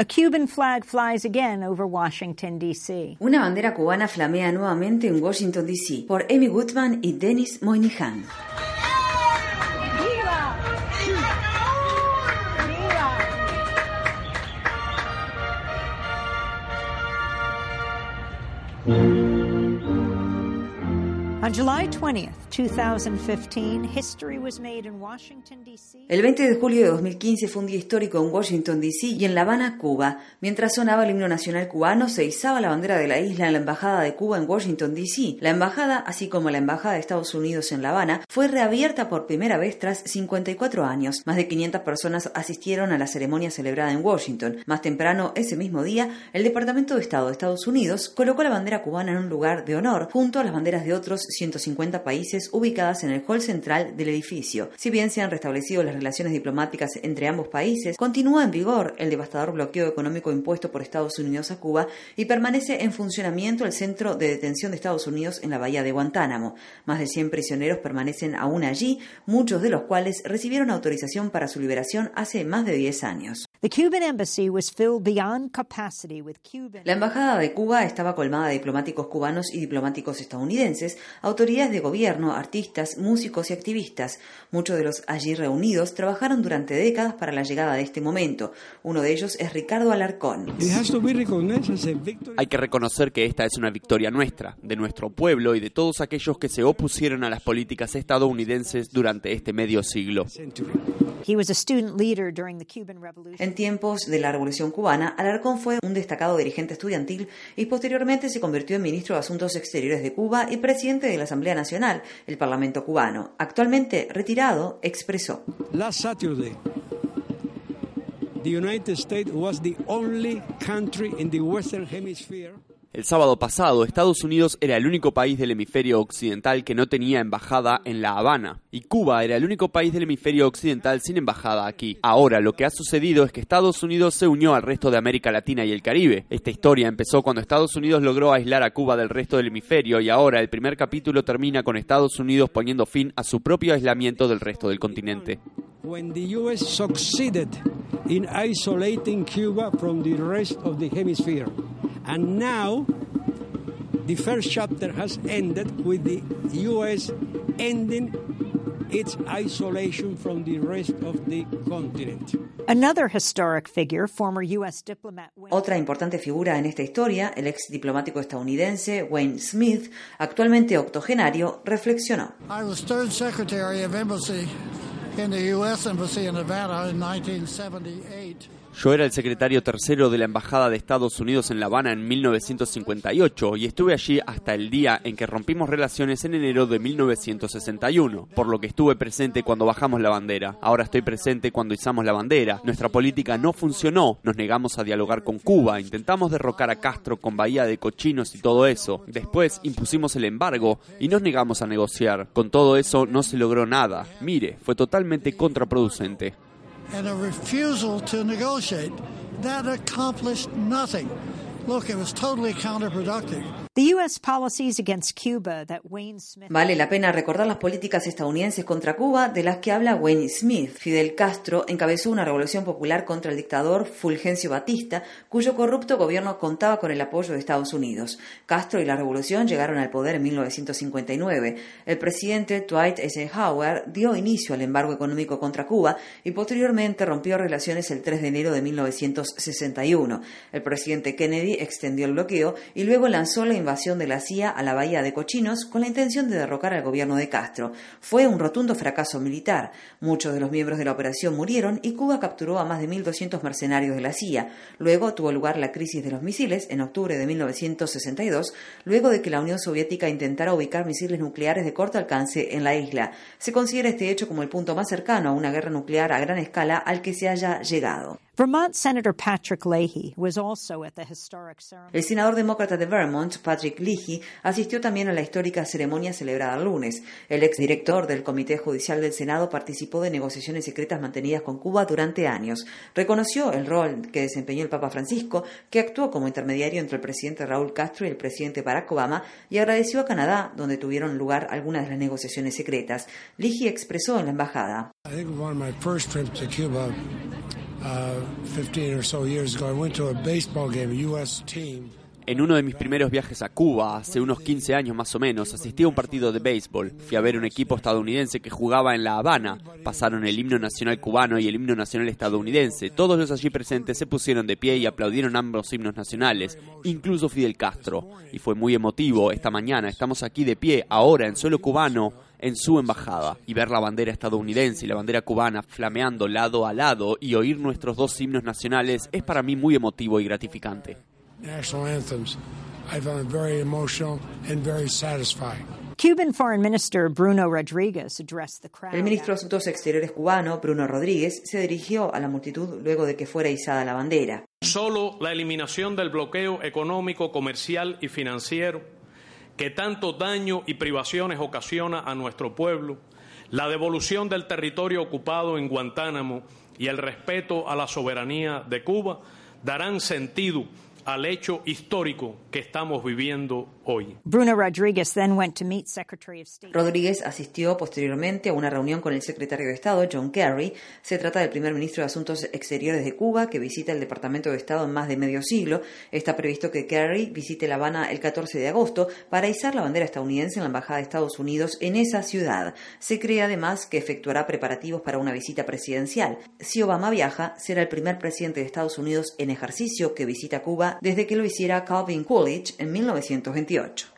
A Cuban flag flies again over Washington, D.C. Una bandera cubana flamea nuevamente en Washington, D.C. por Amy Goodman y Dennis Moynihan. On July 20th, 2015, history was made in Washington, D.C. El 20 de julio de 2015 fue un día histórico en Washington, D.C. y en La Habana, Cuba. Mientras sonaba el himno nacional cubano, se izaba la bandera de la isla en la Embajada de Cuba en Washington, D.C. La embajada, así como la Embajada de Estados Unidos en La Habana, fue reabierta por primera vez tras 54 años. Más de 500 personas asistieron a la ceremonia celebrada en Washington. Más temprano, ese mismo día, el Departamento de Estado de Estados Unidos colocó la bandera cubana en un lugar de honor, junto a las banderas de otros 150 países ubicadas en el hall central del edificio. Si bien se han restablecido las relaciones diplomáticas entre ambos países, continúa en vigor el devastador bloqueo económico impuesto por Estados Unidos a Cuba y permanece en funcionamiento el centro de detención de Estados Unidos en la bahía de Guantánamo. Más de 100 prisioneros permanecen aún allí, muchos de los cuales recibieron autorización para su liberación hace más de 10 años. The Cuban embassy was filled beyond capacity with Cuban. La embajada de Cuba estaba colmada de diplomáticos cubanos y diplomáticos estadounidenses, autoridades de gobierno, artistas, músicos y activistas. Muchos de los allí reunidos trabajaron durante décadas para la llegada de este momento. Uno de ellos es Ricardo Alarcón. Hay que reconocer que esta es una victoria nuestra, de nuestro pueblo y de todos aquellos que se opusieron a las políticas estadounidenses durante este medio siglo. He was a student leader during the Cuban Revolution. En tiempos de la Revolución cubana, Alarcón fue un destacado dirigente estudiantil y posteriormente se convirtió en ministro de Asuntos Exteriores de Cuba y presidente de la Asamblea Nacional, el Parlamento cubano. Actualmente retirado, expresó. Last Saturday, the United States was the only country in the Western Hemisphere El sábado pasado, Estados Unidos era el único país del hemisferio occidental que no tenía embajada en La Habana, y Cuba era el único país del hemisferio occidental sin embajada aquí. Ahora, lo que ha sucedido es que Estados Unidos se unió al resto de América Latina y el Caribe. Esta historia empezó cuando Estados Unidos logró aislar a Cuba del resto del hemisferio y ahora el primer capítulo termina con Estados Unidos poniendo fin a su propio aislamiento del resto del continente. when the US succeeded in isolating Cuba from the rest of. And now the first chapter has ended with the US ending its isolation from the rest of the continent. Another historic figure, former U.S. diplomat Wayne Otra importante figura en esta historia, el ex diplomático estadounidense Wayne Smith, actualmente octogenario, reflexionó. I was third secretary of embassy in the U.S. Embassy in Nevada in 1978. Yo era el secretario tercero de la Embajada de Estados Unidos en La Habana en 1958 y estuve allí hasta el día en que rompimos relaciones en enero de 1961, por lo que estuve presente cuando bajamos la bandera. Ahora estoy presente cuando izamos la bandera. Nuestra política no funcionó, nos negamos a dialogar con Cuba, intentamos derrocar a Castro con Bahía de Cochinos y todo eso. Después impusimos el embargo y nos negamos a negociar. Con todo eso no se logró nada. Mire, fue totalmente contraproducente. And a refusal to negotiate. That accomplished nothing. Look, it was totally counterproductive. The U.S. policies against Cuba that Wayne Smith Vale la pena recordar las políticas estadounidenses contra Cuba de las que habla Wayne Smith. Fidel Castro encabezó una revolución popular contra el dictador Fulgencio Batista, cuyo corrupto gobierno contaba con el apoyo de Estados Unidos. Castro y la revolución llegaron al poder en 1959. El presidente Dwight Eisenhower dio inicio al embargo económico contra Cuba y posteriormente rompió relaciones el 3 de enero de 1961. El presidente Kennedy extendió el bloqueo y luego lanzó la invasión de la CIA a la bahía de Cochinos con la intención de derrocar al gobierno de Castro. Fue un rotundo fracaso militar. Muchos de los miembros de la operación murieron y Cuba capturó a más de 1.200 mercenarios de la CIA. Luego tuvo lugar la crisis de los misiles en octubre de 1962, luego de que la Unión Soviética intentara ubicar misiles nucleares de corto alcance en la isla. Se considera este hecho como el punto más cercano a una guerra nuclear a gran escala al que se haya llegado. Vermont Senator Patrick Leahy was also at the historic ceremony. El senador demócrata de Vermont, Patrick Leahy, asistió también a la histórica ceremonia celebrada el lunes. El exdirector del Comité Judicial del Senado participó de negociaciones secretas mantenidas con Cuba durante años. Reconoció el rol que desempeñó el Papa Francisco, que actuó como intermediario entre el presidente Raúl Castro y el presidente Barack Obama, y agradeció a Canadá, donde tuvieron lugar algunas de las negociaciones secretas. Leahy expresó en la embajada. I think one of my first trips to Cuba 15 or so years ago. I went to a baseball game, a U.S. team. En uno de mis primeros viajes a Cuba, hace unos 15 años más o menos, asistí a un partido de béisbol. Fui a ver un equipo estadounidense que jugaba en La Habana. Pasaron el himno nacional cubano y el himno nacional estadounidense. Todos los allí presentes se pusieron de pie y aplaudieron ambos himnos nacionales, incluso Fidel Castro. Y fue muy emotivo. Esta mañana estamos aquí de pie, ahora en suelo cubano, en su embajada y ver la bandera estadounidense y la bandera cubana flameando lado a lado y oír nuestros dos himnos nacionales es para mí muy emotivo y gratificante. Cuban Foreign Minister Bruno Rodriguez addressed the crowd. El ministro de Asuntos Exteriores cubano, Bruno Rodríguez, se dirigió a la multitud luego de que fuera izada la bandera. Solo la eliminación del bloqueo económico, comercial y financiero que tanto daño y privaciones ocasiona a nuestro pueblo, la devolución del territorio ocupado en Guantánamo y el respeto a la soberanía de Cuba darán sentido al hecho histórico que estamos viviendo hoy. Bruno Rodriguez then went to meet Secretary of State. Rodríguez asistió posteriormente a una reunión con el secretario de Estado, John Kerry. Se trata del primer ministro de Asuntos Exteriores de Cuba que visita el Departamento de Estado en más de medio siglo. Está previsto que Kerry visite La Habana el 14 de agosto para izar la bandera estadounidense en la Embajada de Estados Unidos en esa ciudad. Se cree además que efectuará preparativos para una visita presidencial. Si Obama viaja, será el primer presidente de Estados Unidos en ejercicio que visita Cuba desde que lo hiciera Calvin Coolidge en 1928. 18.